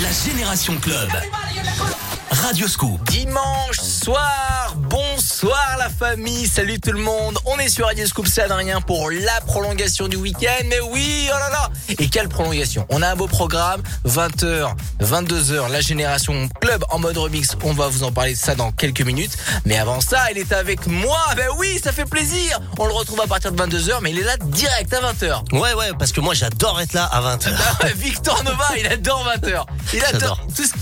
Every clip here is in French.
La Génération Club. Radioscoop. Dimanche soir, bonsoir la famille, salut tout le monde. On est sur Radio Scoop, c'est Adrien pour la prolongation du week-end. Mais oui, oh là là Et quelle prolongation? On a un beau programme, 20h, 22h, la Génération Club en mode remix. On va vous en parler de ça dans quelques minutes. Mais avant ça, il est avec moi. Ben oui, ça fait plaisir. On le retrouve à partir de 22h, mais il est là direct à 20h. Ouais, ouais, parce que moi j'adore être là à 20h. Victor Nova, il adore 20h. Il adore tout ce,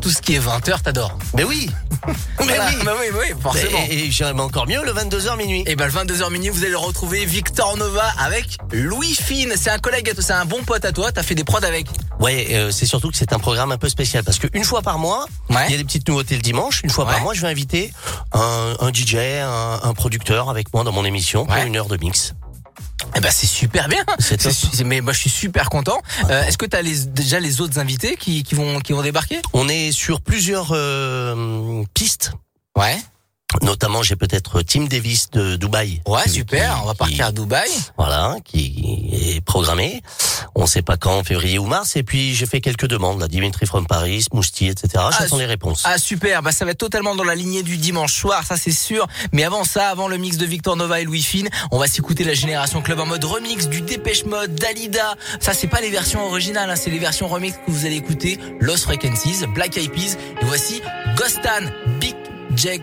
tout ce qui est 20h, t'adores. Mais oui Mais oui. Bah oui, oui, forcément. Et, et j'aimerais encore mieux le 22h minuit. Et ben le 22h minuit, vous allez le retrouver Victor Nova avec Louis Fine. C'est un collègue, c'est un bon pote à toi. T'as fait des prods avec. Ouais, euh, c'est surtout que c'est un programme un peu spécial parce qu'une fois par mois, il y a des petites nouveautés le dimanche. Une fois par mois, je vais inviter un, un DJ, un, un, producteur avec moi dans mon émission pour une heure de mix. Eh ben c'est super bien. mais moi je suis super content. Euh, Est-ce que tu as les, déjà les autres invités qui, qui vont qui vont débarquer? On est sur plusieurs euh, pistes. Ouais. Notamment, j'ai peut-être Tim Davis de Dubaï. Ouais, super. on va partir à Dubaï. Voilà, qui est programmé. On sait pas quand, février ou mars. Et puis, j'ai fait quelques demandes, là. Dimitri from Paris, Mousti, etc. J'attends ah, les réponses. Ah, super. Bah, ça va être totalement dans la lignée du dimanche soir, ça c'est sûr. Mais avant ça, avant le mix de Victor Nova et Louis Fine, on va s'écouter la Génération Club en mode remix du Dépêche Mode, Dalida. Ça, c'est pas les versions originales, hein, c'est les versions remix que vous allez écouter. Lost Frequencies, Black Eyed Peas. Et voici Ghostan, Big Jack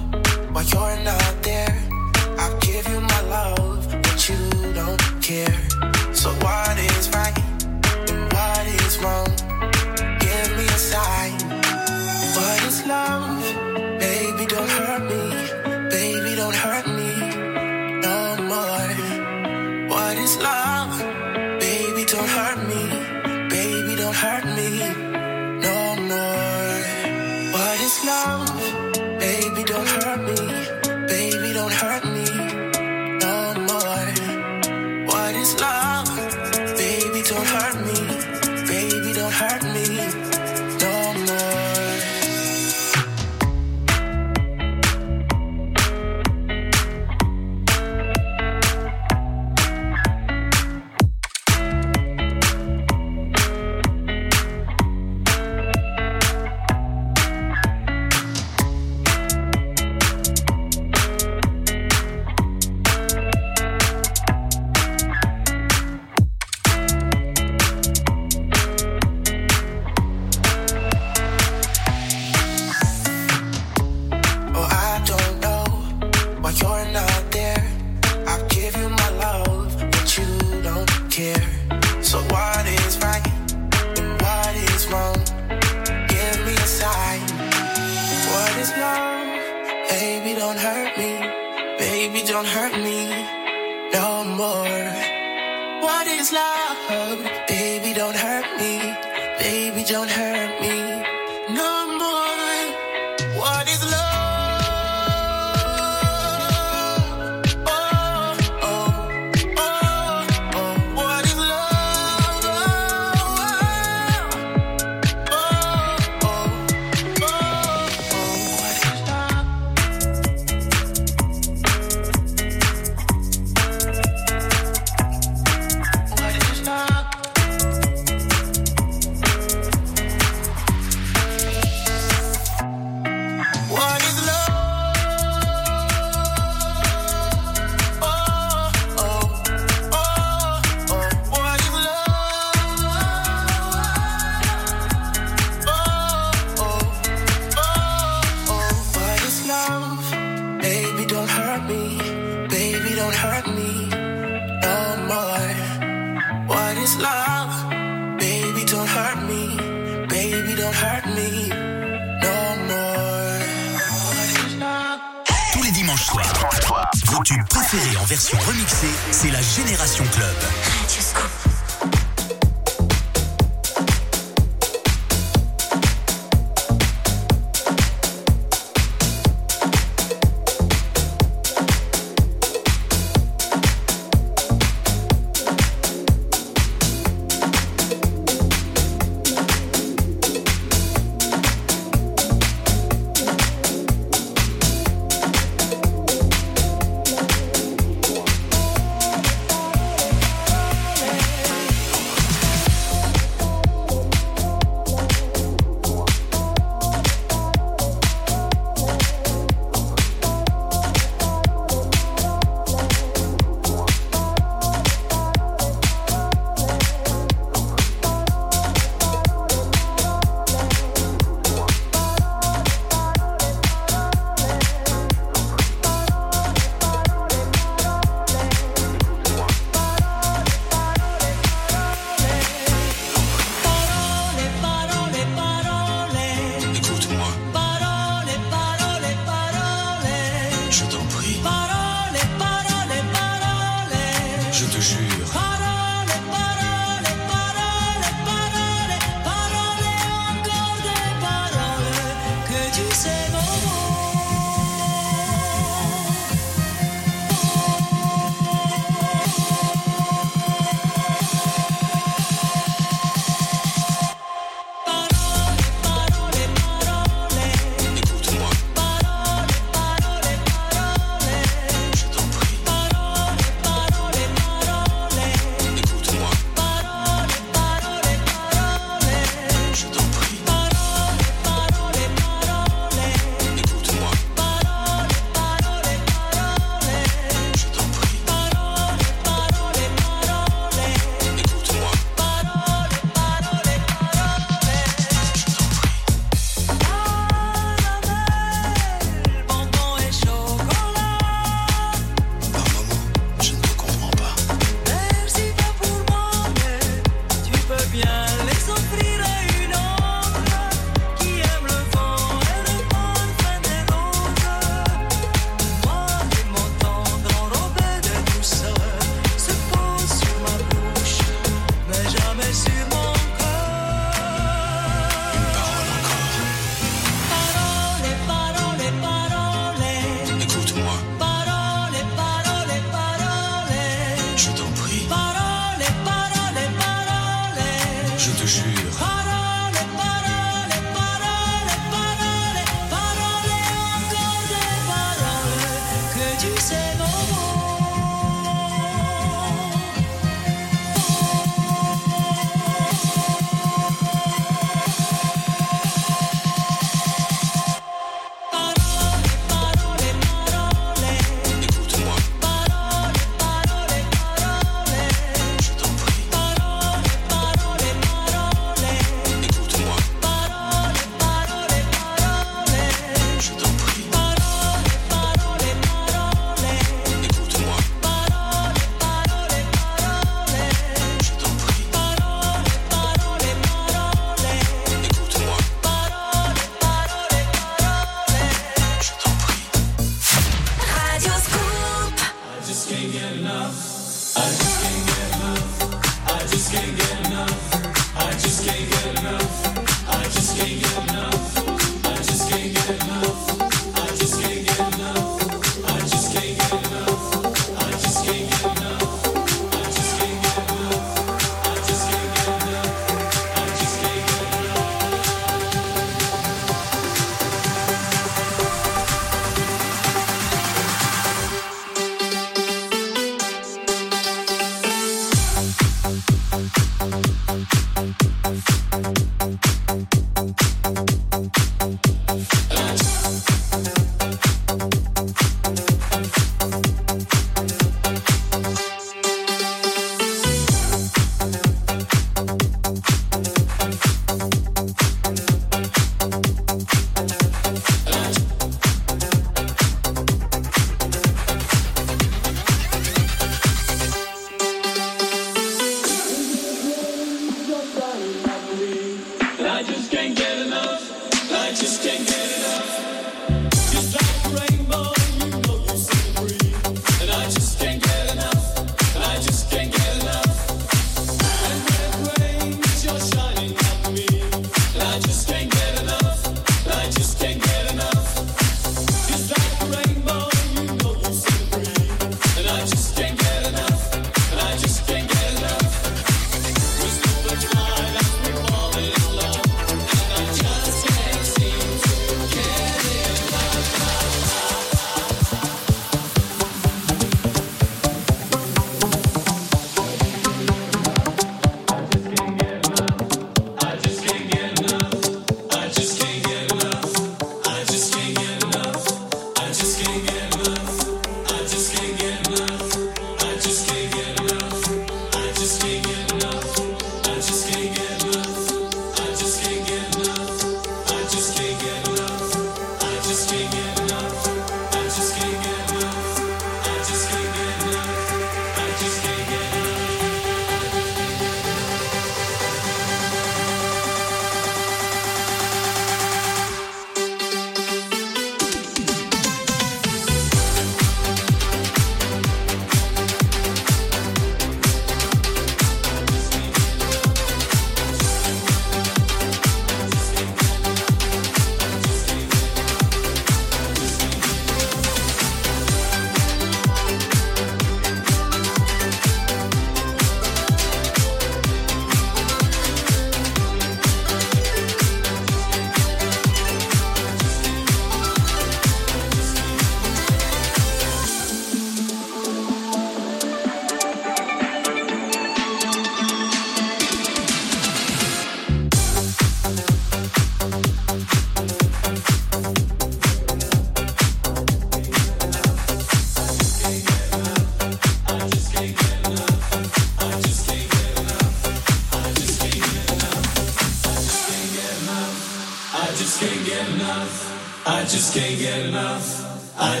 just can't get enough. I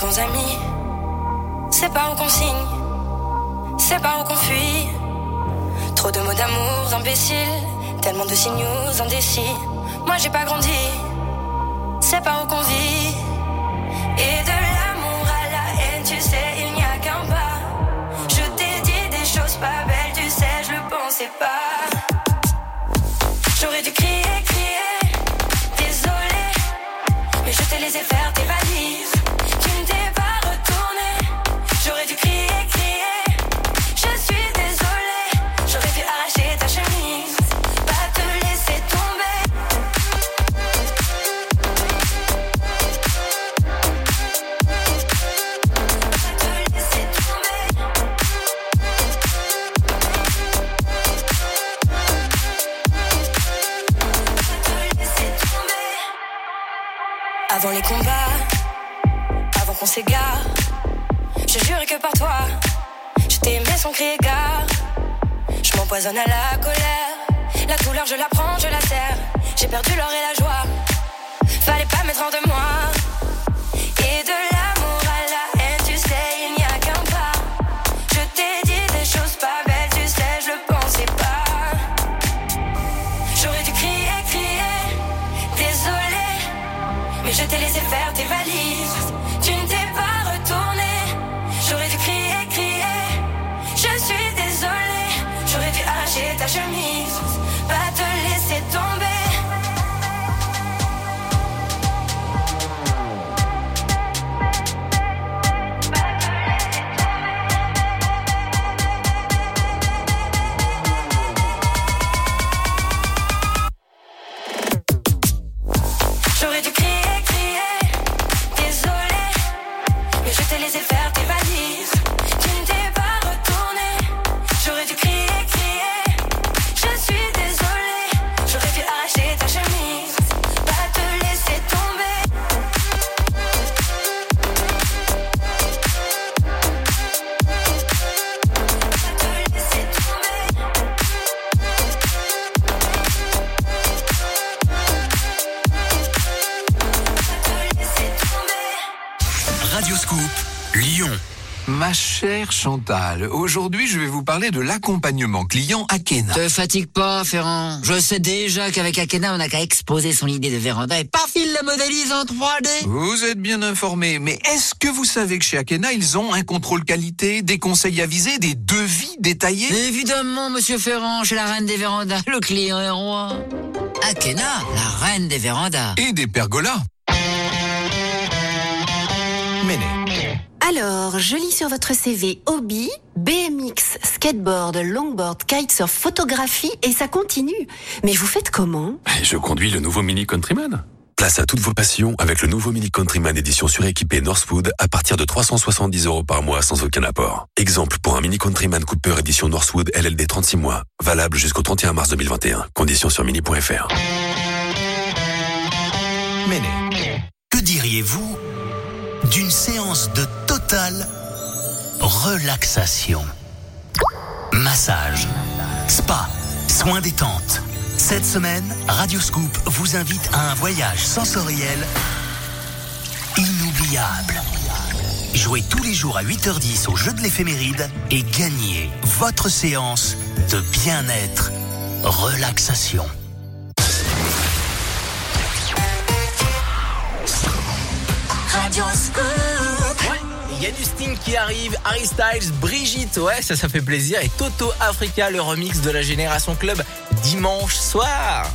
bons amis. C'est pas où qu'on signe, c'est pas où qu'on fuit. Trop de mots d'amour imbéciles, tellement de signaux indécis. Moi j'ai pas grandi, c'est pas où qu'on vit. Et de l'amour à la haine, tu sais, il n'y a qu'un pas. Je t'ai dit des choses pas belles, tu sais, je le pensais pas. J'aurais dû crier, crier, désolé. Mais je t'ai laissé faire par toi, je t'ai aimé sans crier gare. Je m'empoisonne à la colère, la douleur je la prends, je la serre. J'ai perdu l'or et la joie, fallait pas mettre de moi. Et de chère Chantal, aujourd'hui je vais vous parler de l'accompagnement client Akena. Te fatigue pas, Ferrand. Je sais déjà qu'avec Akena, on n'a qu'à exposer son idée de véranda et paf, il la modélise en 3D. Vous êtes bien informé, mais est-ce que vous savez que chez Akena, ils ont un contrôle qualité, des conseils avisés, des devis détaillés? Évidemment, monsieur Ferrand, chez la reine des vérandas, le client est roi. Akena, la reine des vérandas. et des pergolas Méné. Alors, je lis sur votre CV hobby, BMX, skateboard, longboard, kitesurf, photographie et ça continue. Mais vous faites comment? Je conduis le nouveau Mini Countryman. Place à toutes vos passions avec le nouveau Mini Countryman édition suréquipée Northwood à partir de 370 euros par mois sans aucun apport. Exemple pour un Mini Countryman Cooper édition Northwood LLD 36 mois. Valable jusqu'au 31 mars 2021. Conditions sur mini.fr. Méné. Que diriez-vous d'une séance de totale relaxation Massage, spa, soins détente. Cette semaine, Radio Scoop vous invite à un voyage sensoriel inoubliable. Jouez tous les jours à 8h10 au jeu de l'éphéméride et gagnez votre séance de bien-être, relaxation. Il y a du qui arrive, Harry Styles, Brigitte, ouais, ça, ça fait plaisir. Et Toto Africa, le remix de la Génération Club, dimanche soir.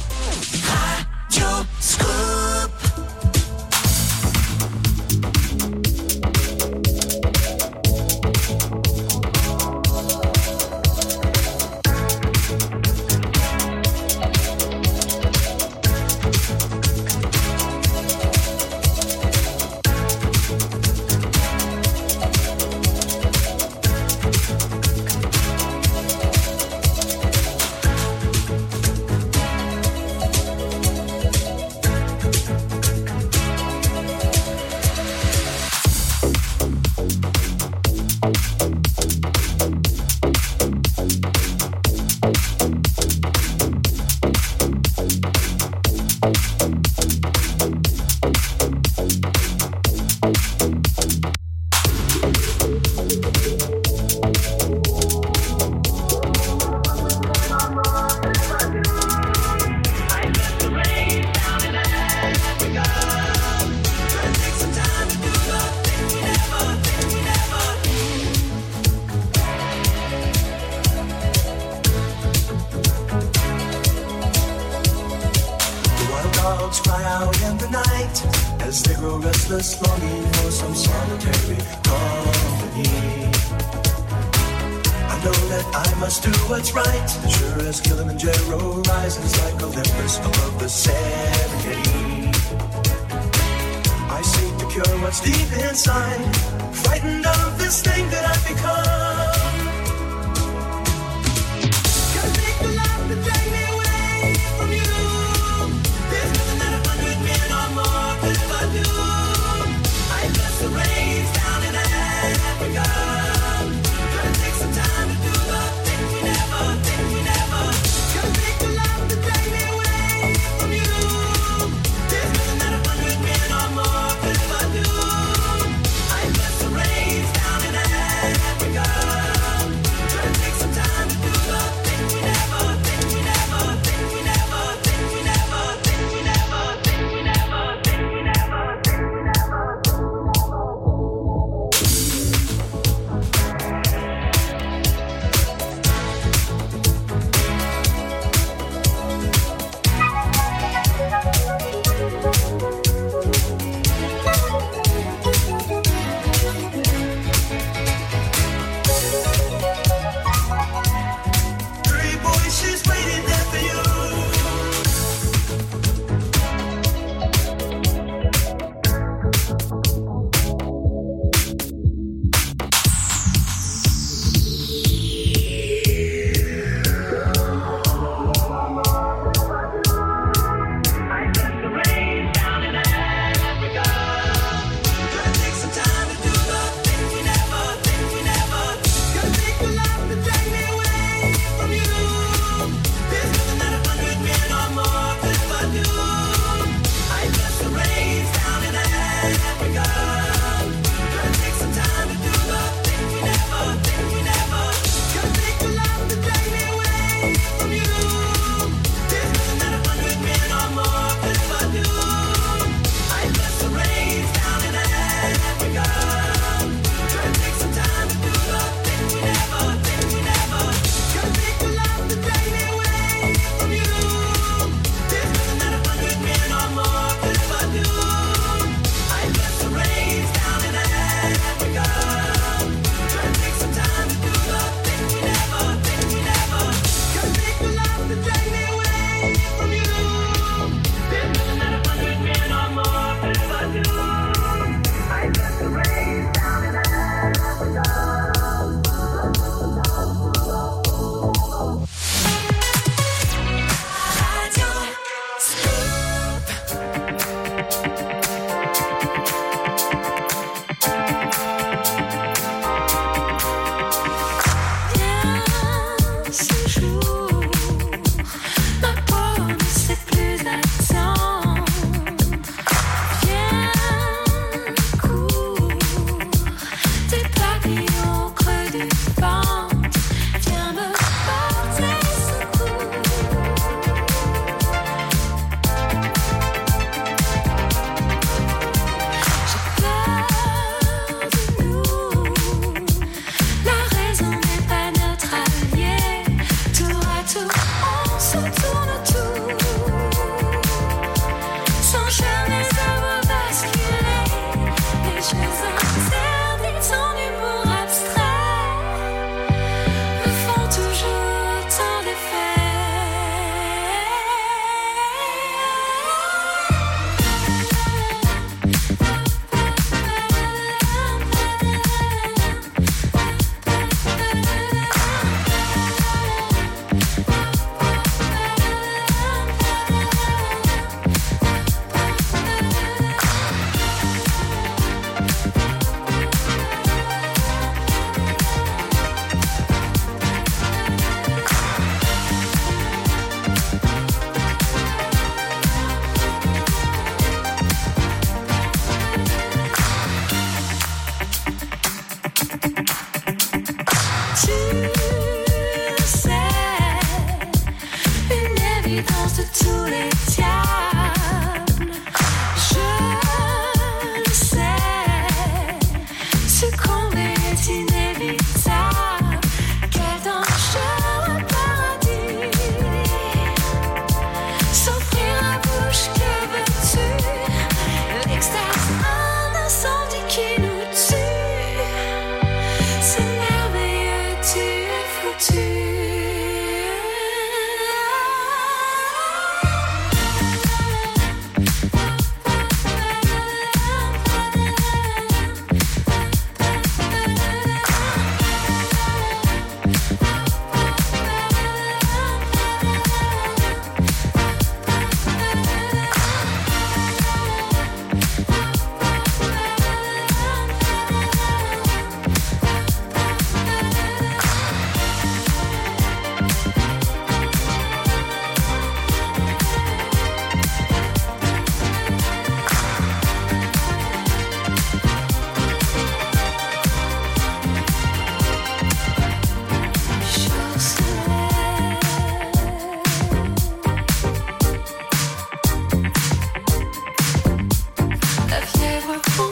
oh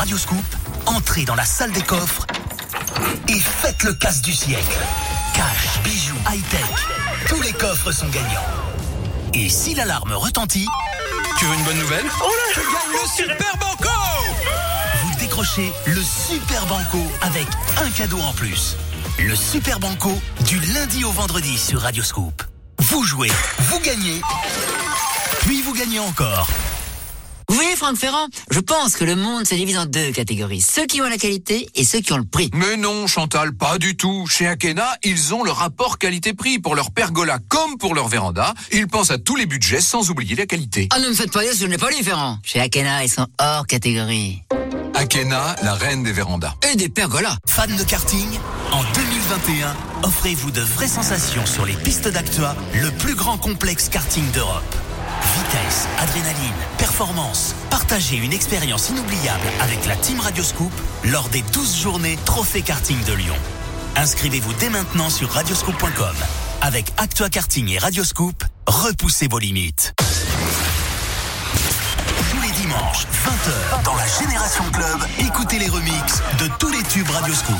Radio Scoop, entrez dans la salle des coffres et faites le casse du siècle. Cash, bijoux, high-tech. Tous les coffres sont gagnants. Et si l'alarme retentit, Tu veux une bonne nouvelle? Tu gagnes le Super Banco Vous décrochez le Super Banco avec un cadeau en plus. Le Super Banco du lundi au vendredi sur Radio Scoop. Vous jouez, vous gagnez, puis vous gagnez encore. Franck Ferrand, je pense que le monde se divise en deux catégories. Ceux qui ont la qualité et ceux qui ont le prix. Mais non, Chantal, pas du tout. Chez Akena, ils ont le rapport qualité-prix pour leur pergola comme pour leur véranda. Ils pensent à tous les budgets sans oublier la qualité. Ah, ne me faites pas dire, ce n'est pas différent. Chez Akena, ils sont hors catégorie. Akena, la reine des vérandas. Et des pergolas. Fan de karting En 2021, offrez-vous de vraies sensations sur les pistes d'Actua, le plus grand complexe karting d'Europe. Vitesse, adrénaline, performance. Partagez une expérience inoubliable avec la Team Radioscoop lors des 12 journées Trophée Karting de Lyon. Inscrivez-vous dès maintenant sur radioscoop.com. Avec Actua Karting et Radioscoop, repoussez vos limites. Tous les dimanches, 20h, dans la Génération Club, écoutez les remixes de tous les tubes Radioscoop.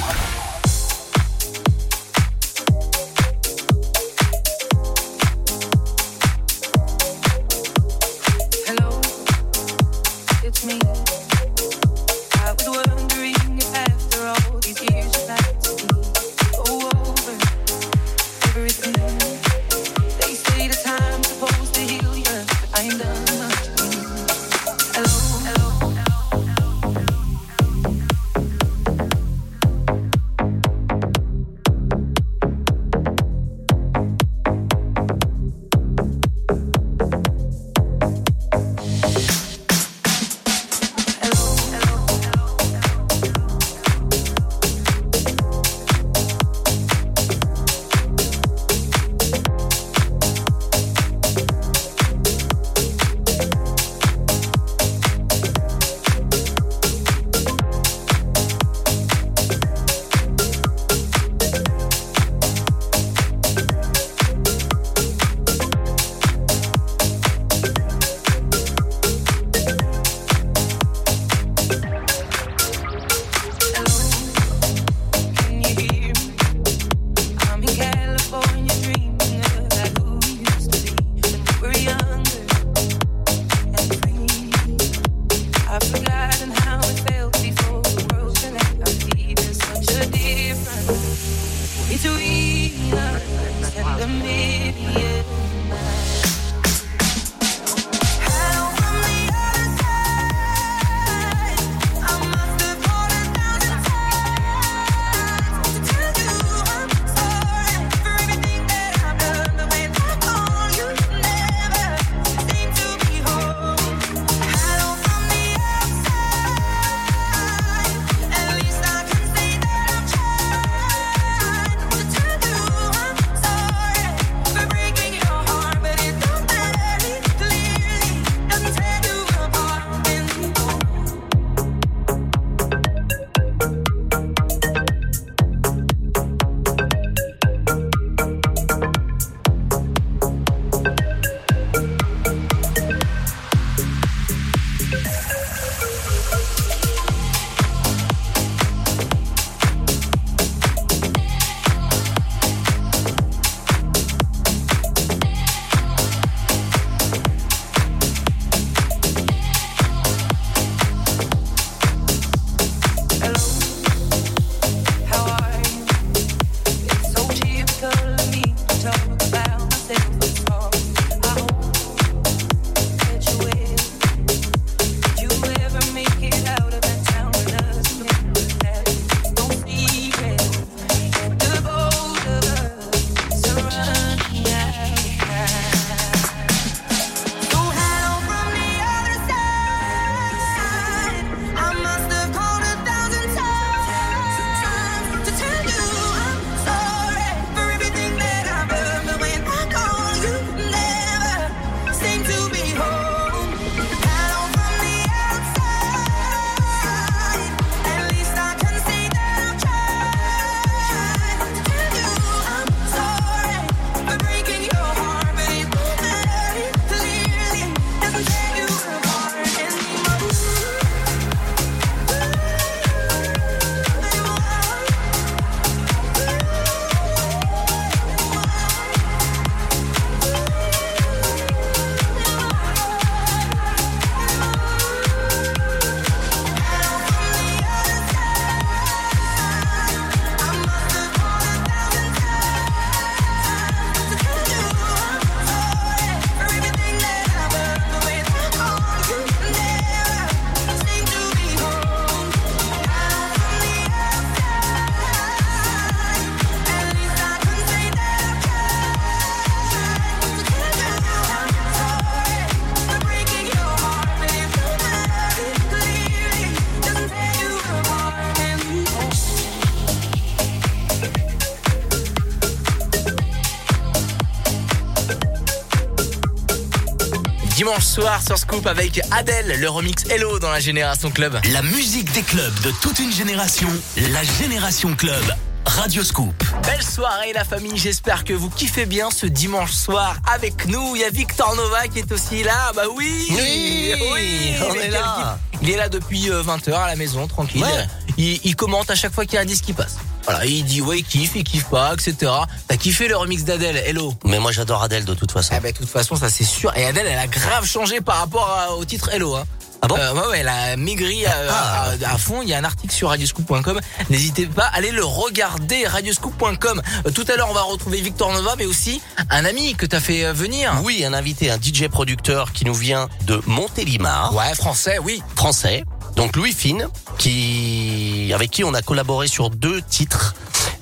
Soir sur Scoop avec Adèle, le remix Hello dans la Génération Club. La musique des clubs de toute une génération, la Génération Club. Radio Scoop. Belle soirée la famille, j'espère que vous kiffez bien ce dimanche soir avec nous. Il y a Victor Nova qui est aussi là, bah oui Oui, on est là. Il est là depuis 20h à la maison, tranquille. Ouais. Il, il commente à chaque fois qu'il y a un disque qui passe. Voilà, il dit ouais, il kiffe, il kiffe pas, etc. T'as kiffé le remix d'Adèle, Hello Mais moi j'adore Adèle de toute façon. Ah bah de toute façon, ça c'est sûr. Et Adèle, elle a grave changé par rapport à- au titre Hello. Hein. Ah bon? Euh, ouais, ouais, elle a maigri à, Ah. à- à fond. Il y a un article sur radioscoop.com. N'hésitez pas à aller le regarder, radioscoop.com. Euh, tout à l'heure, on va retrouver Victor Nova, mais aussi un ami que t'as fait euh, venir. Oui, un invité, un DJ producteur qui nous vient de Montélimar, Ouais, français, oui. français. Donc Louis Fine, qui avec qui on a collaboré sur deux titres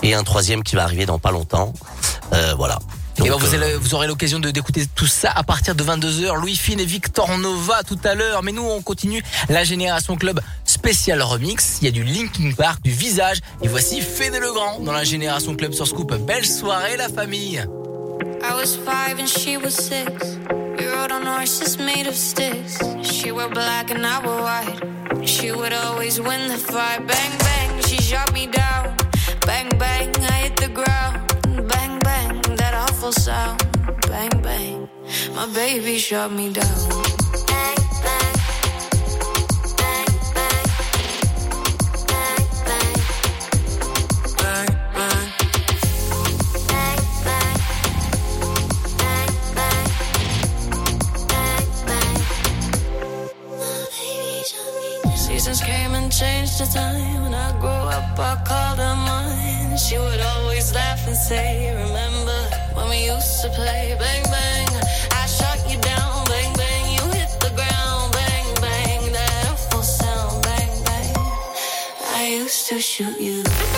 et un troisième qui va arriver dans pas longtemps. Euh, voilà. Et ben, vous, euh, allez- vous aurez l'occasion de d'écouter tout ça à partir de 22h. Louis Fine et Victor Nova tout à l'heure. Mais nous, on continue la Génération Club spécial remix. Il y a du Linkin Park, du Visage. Et voici Fédé Legrand dans la Génération Club sur Scoop. Belle soirée, la famille. I was five and she was six. Rode on horses made of sticks. She wore black and I wore white. She would always win the fight. Bang, bang, she shot me down. Bang, bang, I hit the ground. Bang, bang, that awful sound. Bang, bang, my baby shot me down. Seasons came and changed the time. When I grew up, I called her mine. She would always laugh and say, Remember when we used to play? Bang, bang. I shot you down. Bang, bang. You hit the ground. Bang, bang. That awful sound. Bang, bang. I used to shoot you.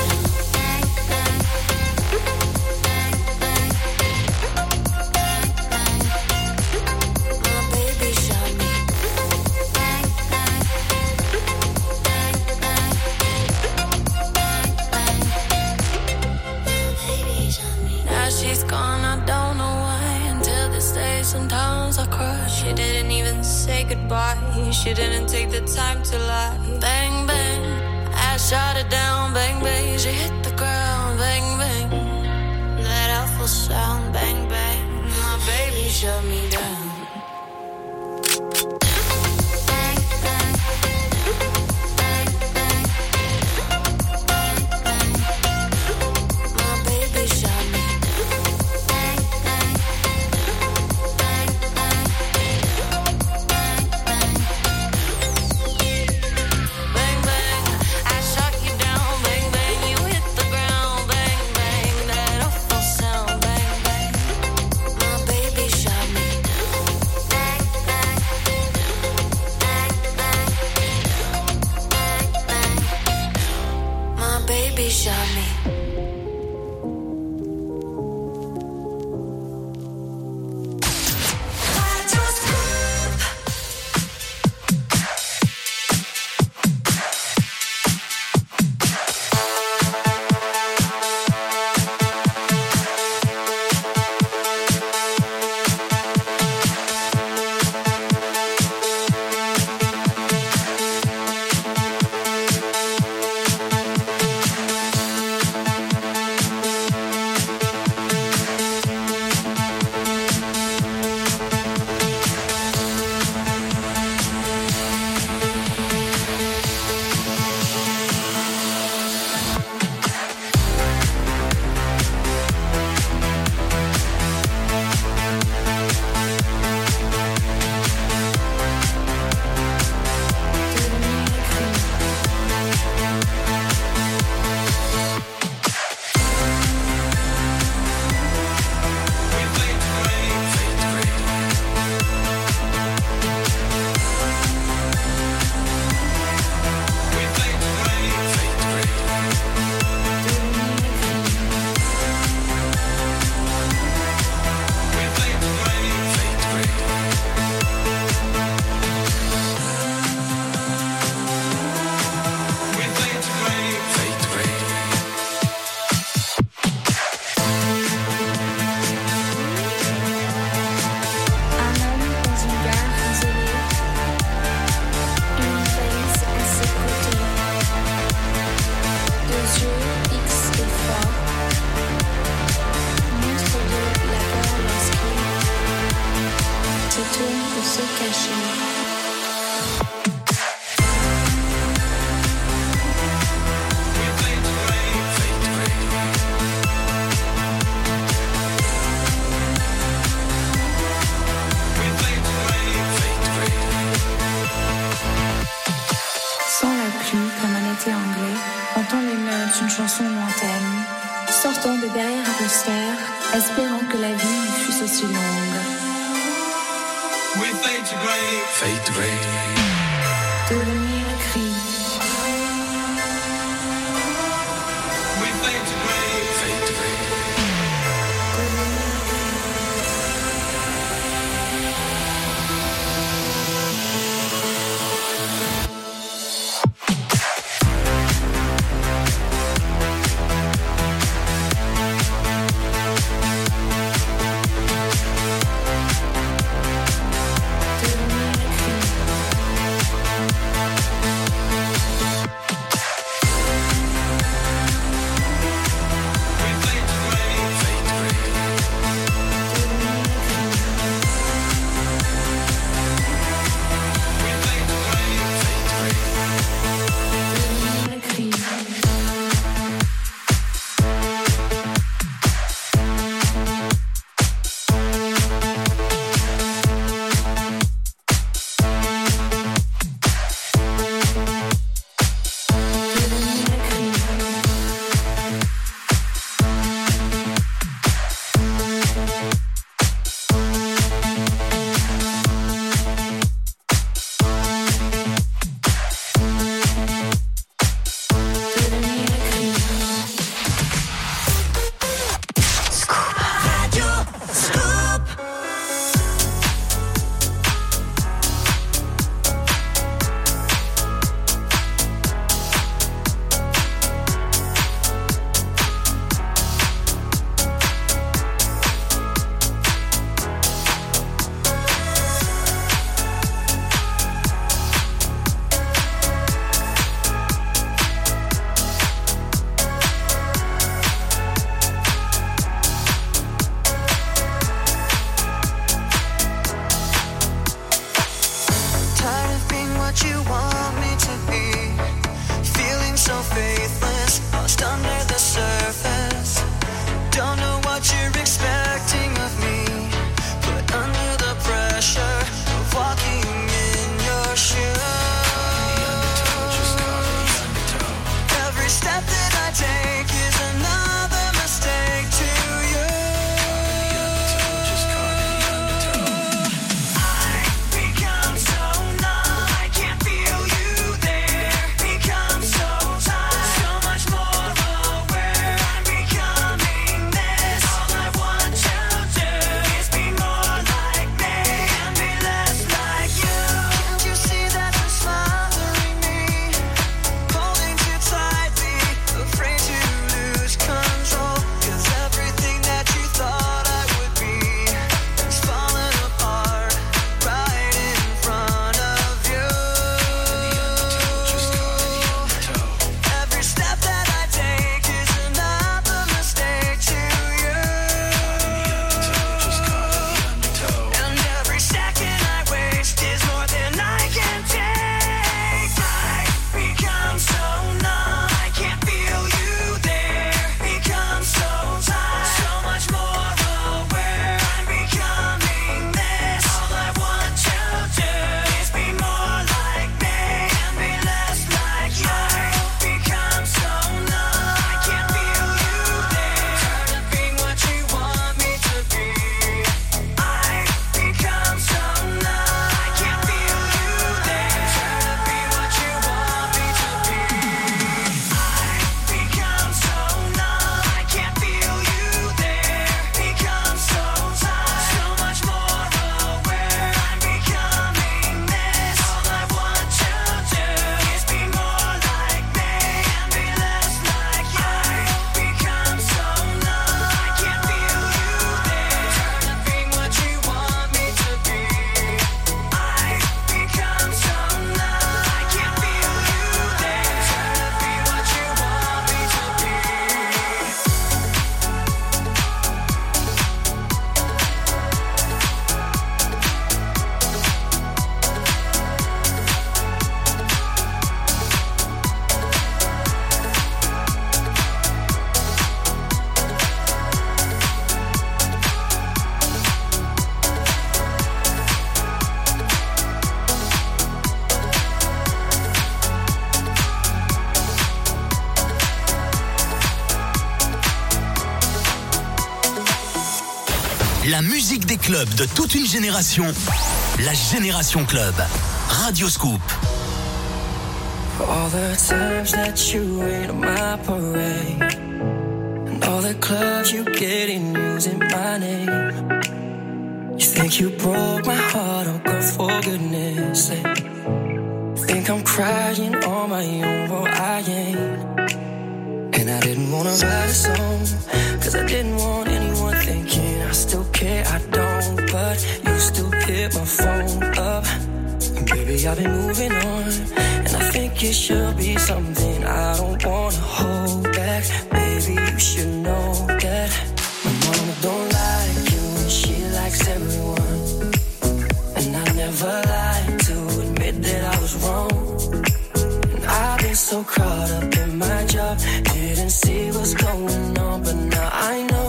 She didn't take the time to lie. Bang, bang. I shot her down. Bang, bang. She hit the ground. Bang, bang. That awful sound. Bang, bang. My baby shut me down. La musique des clubs de toute une génération. La Génération Club. Radio Scoop. And all the clubs you get in using my name. You think you broke my heart, oh for goodness sake. Think I'm crying on my own, I ain't. And I didn't wanna write a song, cause I didn't want I don't. But you still hit my phone up. Baby, I've been moving on. And I think it should be something I don't wanna hold back. Baby, you should know that my mama don't like you and she likes everyone. And I never lied to admit that I was wrong. And I've been so caught up in my job, didn't see what's going on, but now I know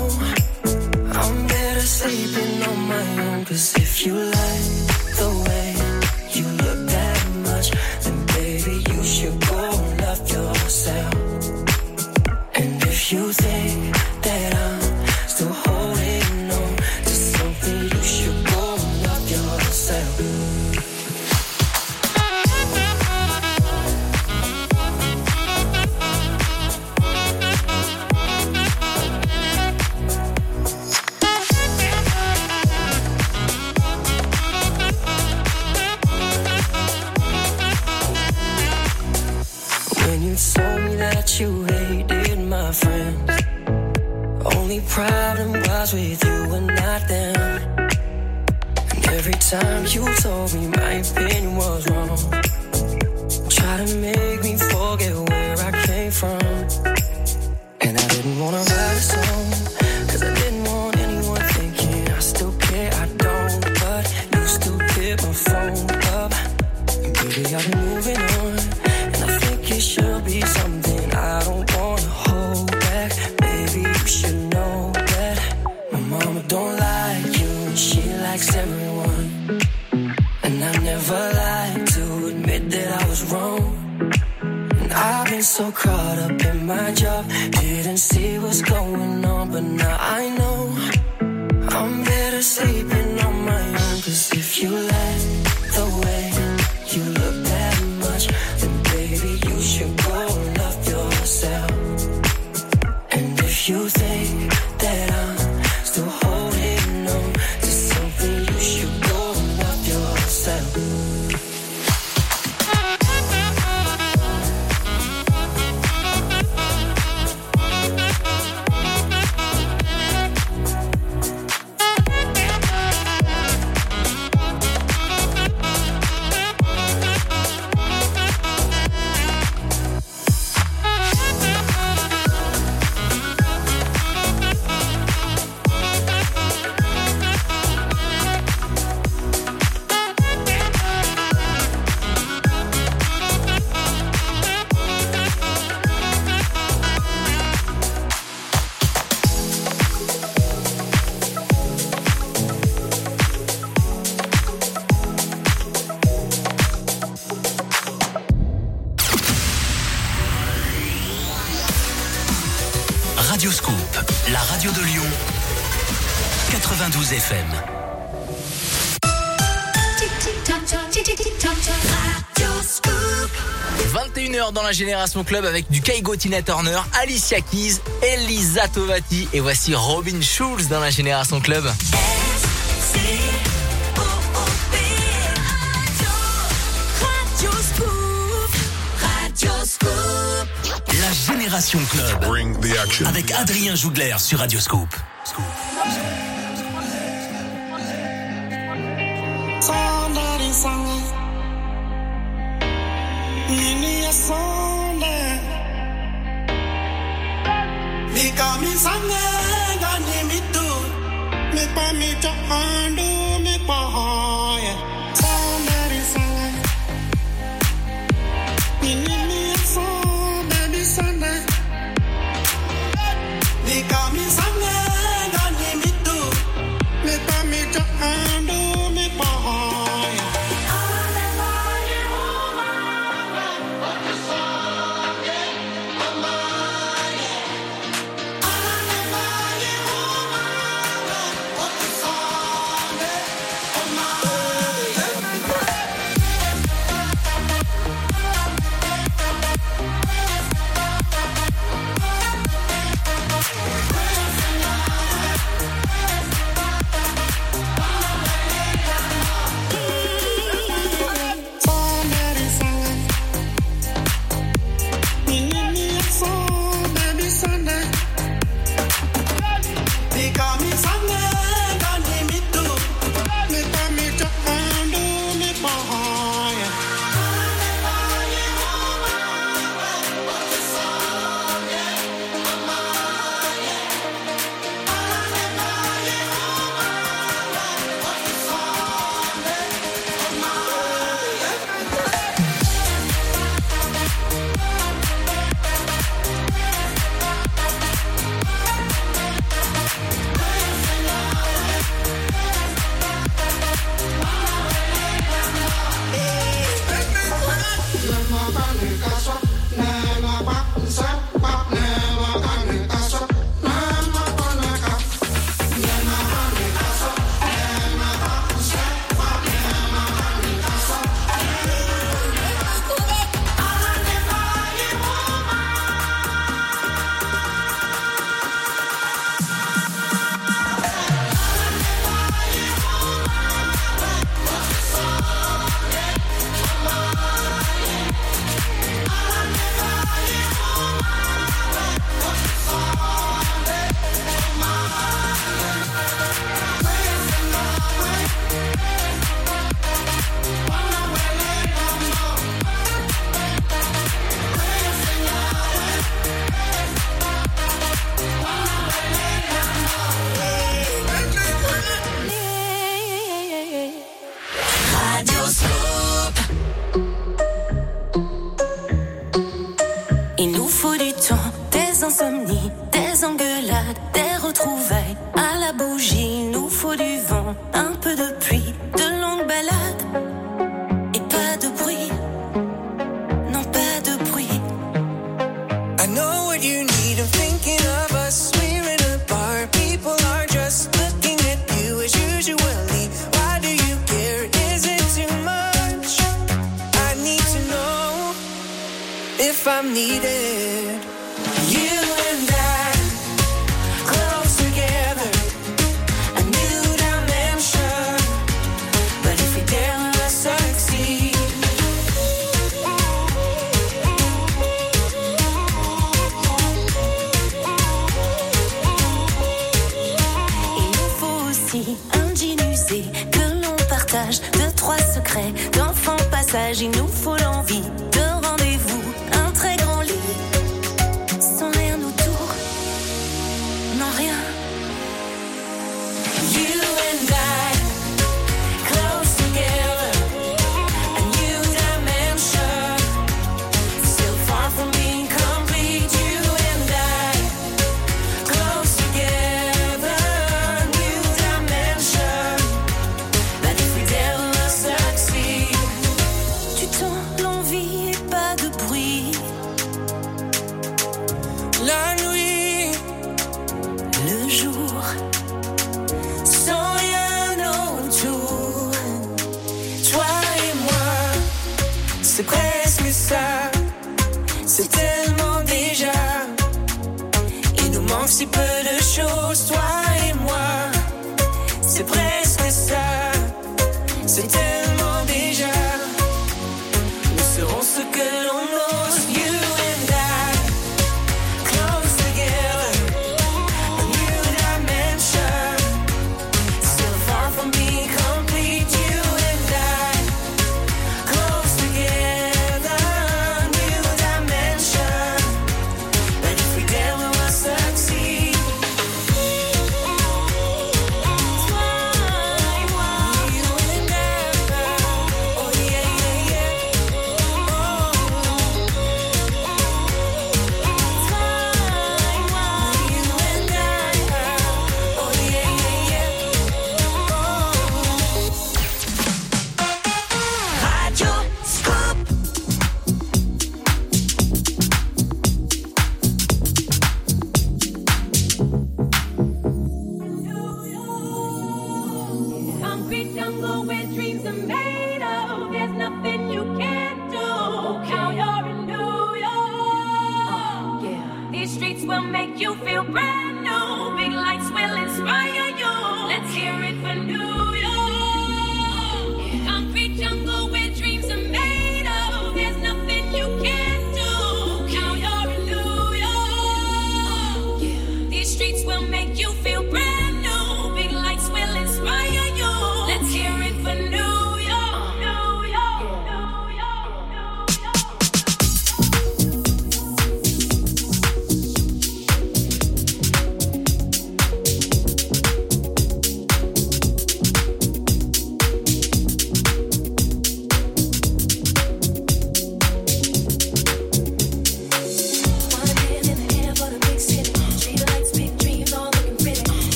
you like the way you look that much, then baby, you should go and love yourself. And if you think with you and not them. And every time you told me my opinion was wrong, try to make job, Radio Scoop, la radio de Lyon. 92 FM. 21h dans la Génération Club avec du Kaigo Tina Turner, Alicia Keys, Elisa Tovati et voici Robin Schulz dans la Génération Club. Génération Club. Avec Adrien Jougler sur Radio Scoop.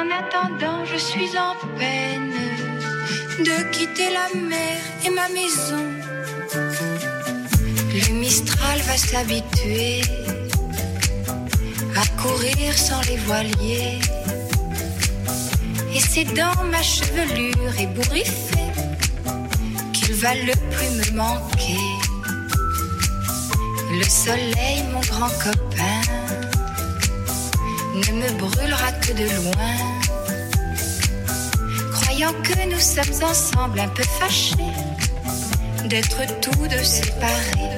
En attendant, je suis en peine de quitter la mer et ma maison. Le Mistral va s'habituer à courir sans les voiliers. Et c'est dans ma chevelure ébouriffée qu'il va le plus me manquer. Le soleil, mon grand copain, ne me brûlera que de loin. Croyant que nous sommes ensemble un peu fâchés d'être tous deux séparés.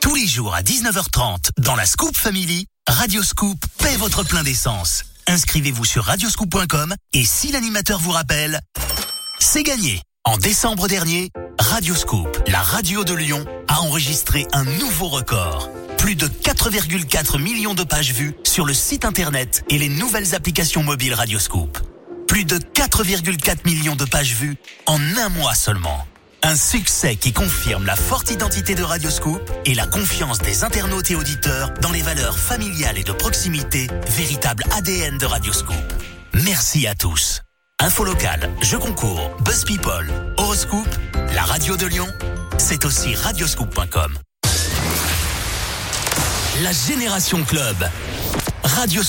Tous les jours à 19h30 dans la Scoop Family, Radio Scoop paie votre plein d'essence. Inscrivez-vous sur radioscoop.com et si l'animateur vous rappelle, c'est gagné. En décembre dernier, Radio Scoop, la radio de Lyon, a enregistré un nouveau record. Plus de 4,4 millions de pages vues sur le site internet et les nouvelles applications mobiles Radio Scoop. Plus de 4,4 millions de pages vues en un mois seulement. Un succès qui confirme la forte identité de Radio Scoop et la confiance des internautes et auditeurs dans les valeurs familiales et de proximité, véritable ADN de Radio Scoop. Merci à tous. Info locale, jeux concours, Buzz People, Horoscope, la radio de Lyon, c'est aussi radioscoop.com. La Génération Club, Radio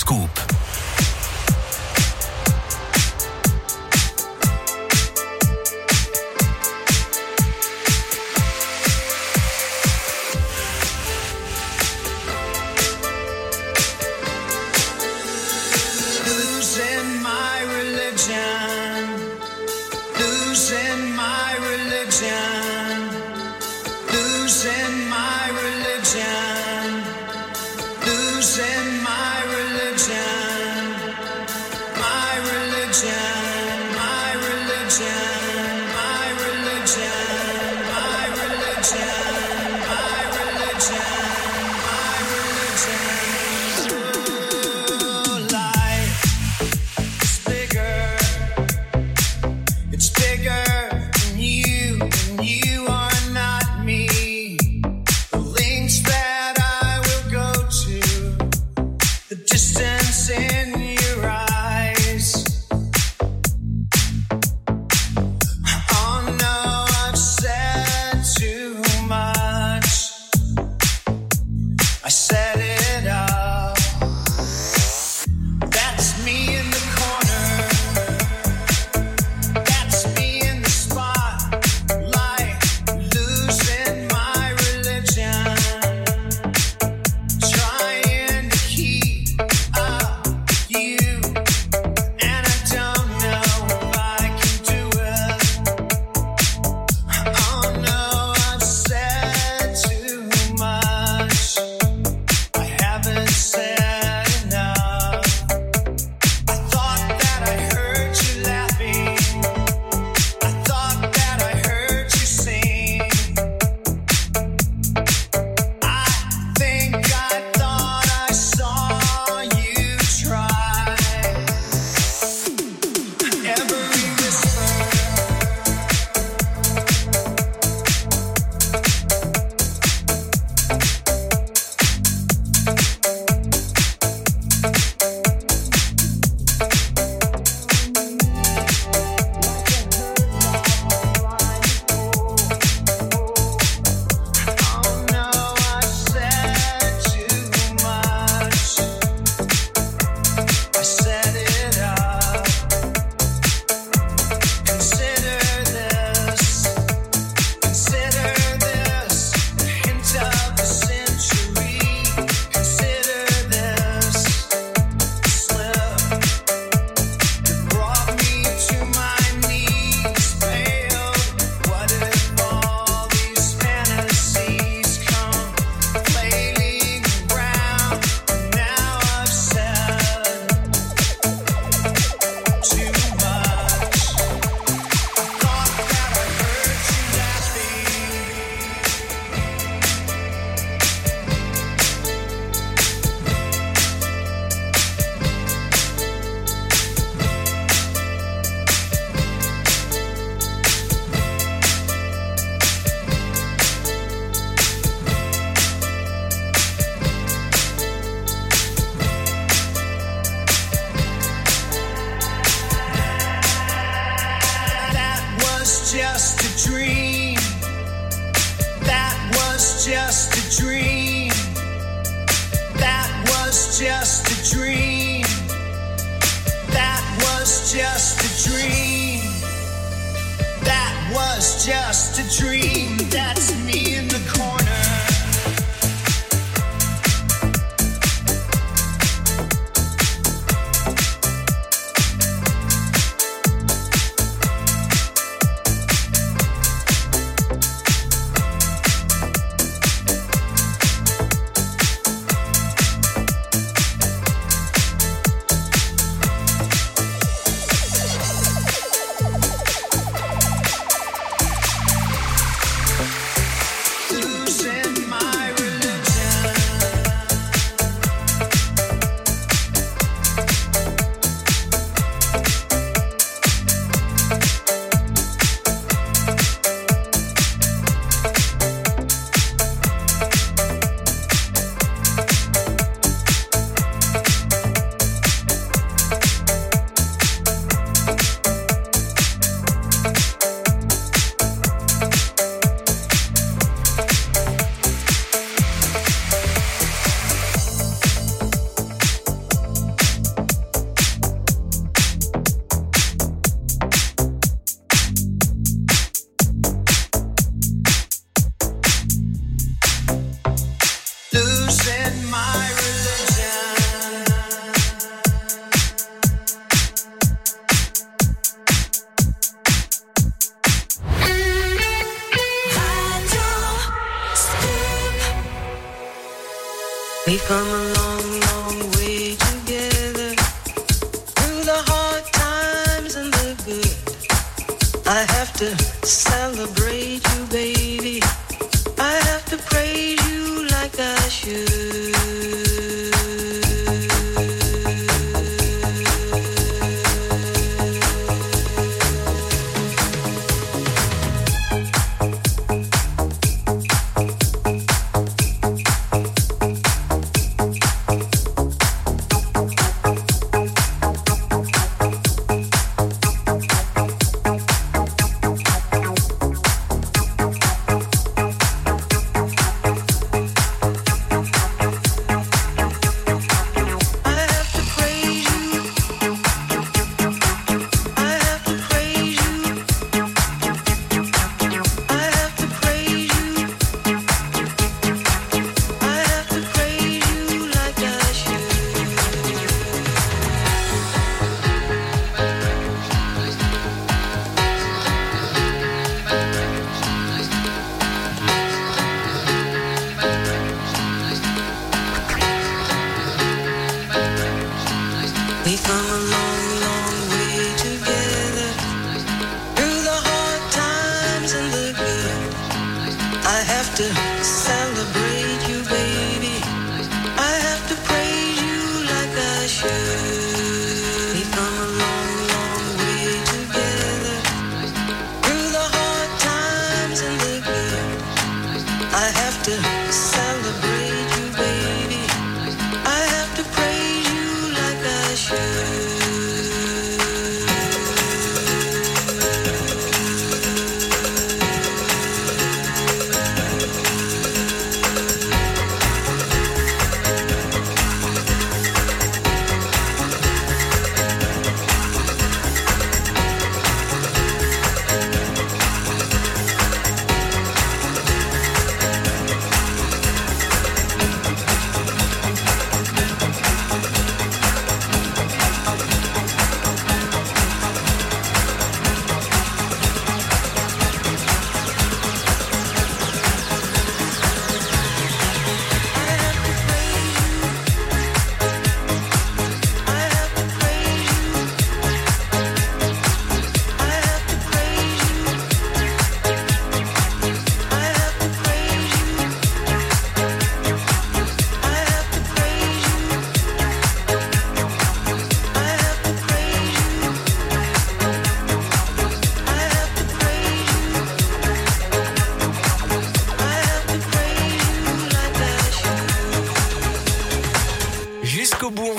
I said it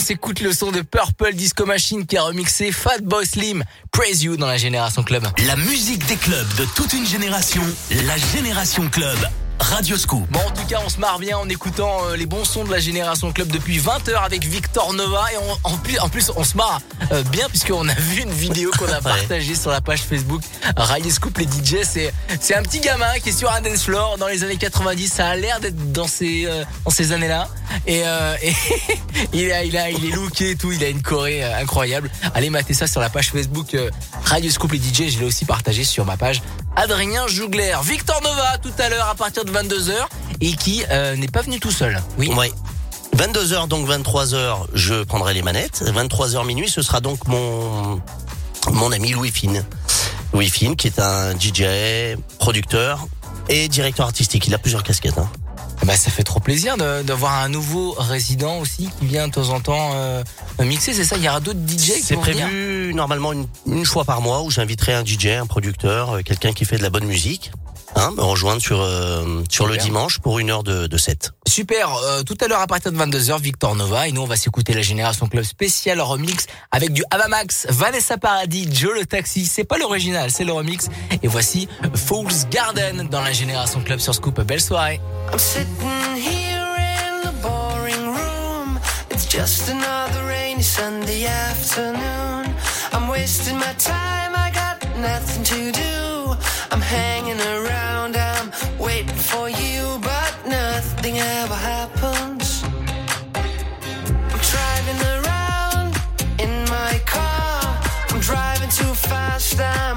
s'écoute le son de Purple Disco Machine qui a remixé Fatboy Slim, Praise You dans la Génération Club. La musique des clubs de toute une génération, la Génération Club. Radio Scoop. Bon, on se marre bien en écoutant euh, les bons sons de la Génération Club depuis 20h avec Victor Nova. Et on- en, plus, en plus, on se marre euh, bien puisqu'on a vu une vidéo qu'on a partagée sur la page Facebook Radio Scoop les DJ. C'est, c'est un petit gamin qui est sur un dance floor dans les années 90. Ça a l'air d'être dans ces, euh, dans ces années-là. Et, euh, et il, a, il, a, il est looké et tout. Il a une choré euh, incroyable. Allez mater ça sur la page Facebook Radio Scoop les DJ. Je l'ai aussi partagé sur ma page Adrien Jougler. Victor Nova tout à l'heure à partir de 22h et qui euh, n'est pas venu tout seul. Oui. Ouais. 22h donc 23h, je prendrai les manettes. 23h minuit, ce sera donc mon mon ami Louis Fine. Louis Fine qui est un DJ, producteur et directeur artistique. Il a plusieurs casquettes. Hein. Bah, ça fait trop plaisir de, de voir un nouveau résident aussi qui vient de temps en temps euh, mixer. C'est ça, il y aura d'autres DJ qui C'est prévu normalement une, une fois par mois où j'inviterai un DJ, un producteur, euh, quelqu'un qui fait de la bonne musique, hein, me rejoindre sur euh, sur le Super. dimanche pour une heure de, de set. Super, euh, tout à l'heure à partir de 22h, Victor Nova. Et nous, on va s'écouter la Génération Club spécial remix avec du Avamax, Vanessa Paradis, Joe le Taxi. C'est pas l'original, c'est le remix. Et voici Fool's Garden dans la Génération Club sur Scoop. Belle soirée. I'm sitting here in the boring room. It's just another rainy Sunday afternoon. I'm wasting my time, I got nothing to do. I'm hanging around, I'm waiting for you, but nothing ever happens. I'm driving around in my car, I'm driving too fast, I'm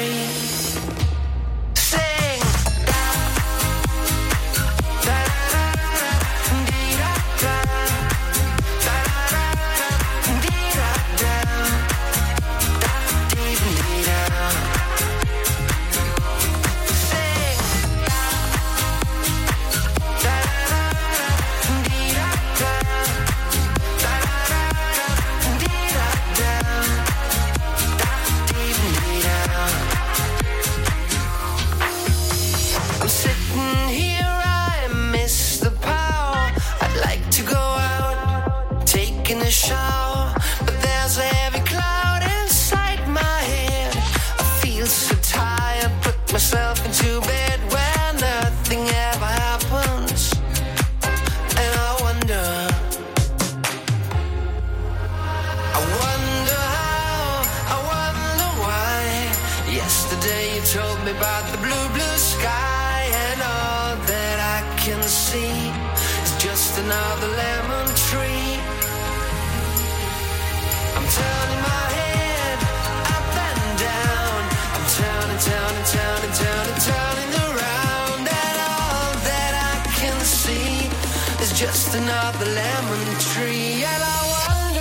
of the lemon tree, and I wonder.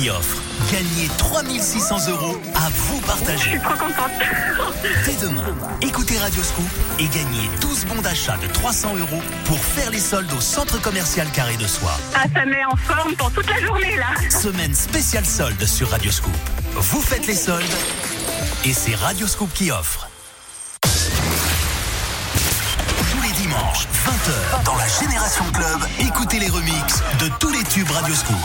qui offre. Gagnez 3600 euros à vous partager. Je suis trop contente. Dès demain, écoutez Radio Scoop et gagnez 12 bons d'achat de 300 euros pour faire les soldes au centre commercial Carré de Soie. Ah, ça met en forme pour toute la journée là. Semaine spéciale solde sur Radio Scoop. Vous faites les soldes et c'est Radio Scoop qui offre. Tous les dimanches, 20h, dans la Génération Club, écoutez les remixes de tous les tubes Radio Scoop.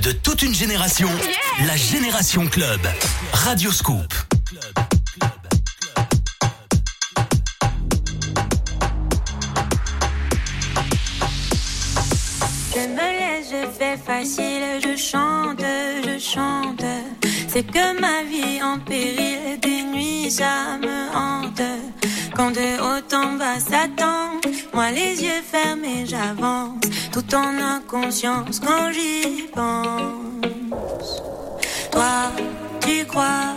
de toute une génération, la Génération Club. Radioscoop. Je me laisse, je fais facile, je chante, je chante. C'est que ma vie en péril, des nuits ça me hante. Quand de haut en bas s'attend, moi les yeux fermés j'avance tout en inconscience quand j'y pense. Toi, tu crois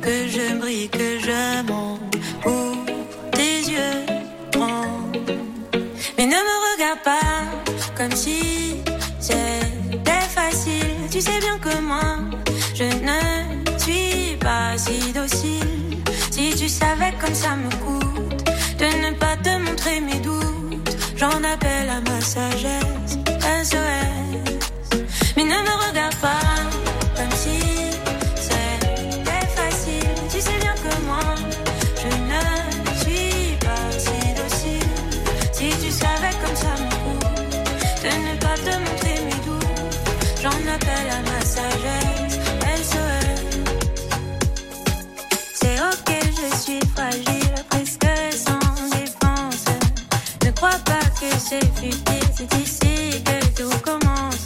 que je brille, que je monte. Ouvre tes yeux, prends. Mais ne me regarde pas comme si c'était facile. Tu sais bien que moi, je ne suis pas si docile. Si tu savais comme ça me coûte de ne pas te montrer mes doutes. J'en appelle à ma sagesse, SOS. j'ai fuité, c'est ici que tout commence.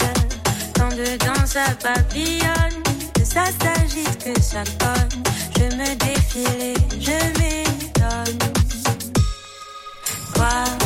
Quand dedans ça papillonne, que ça s'agite, que ça cogne. Je me défile et je m'étonne. Wow.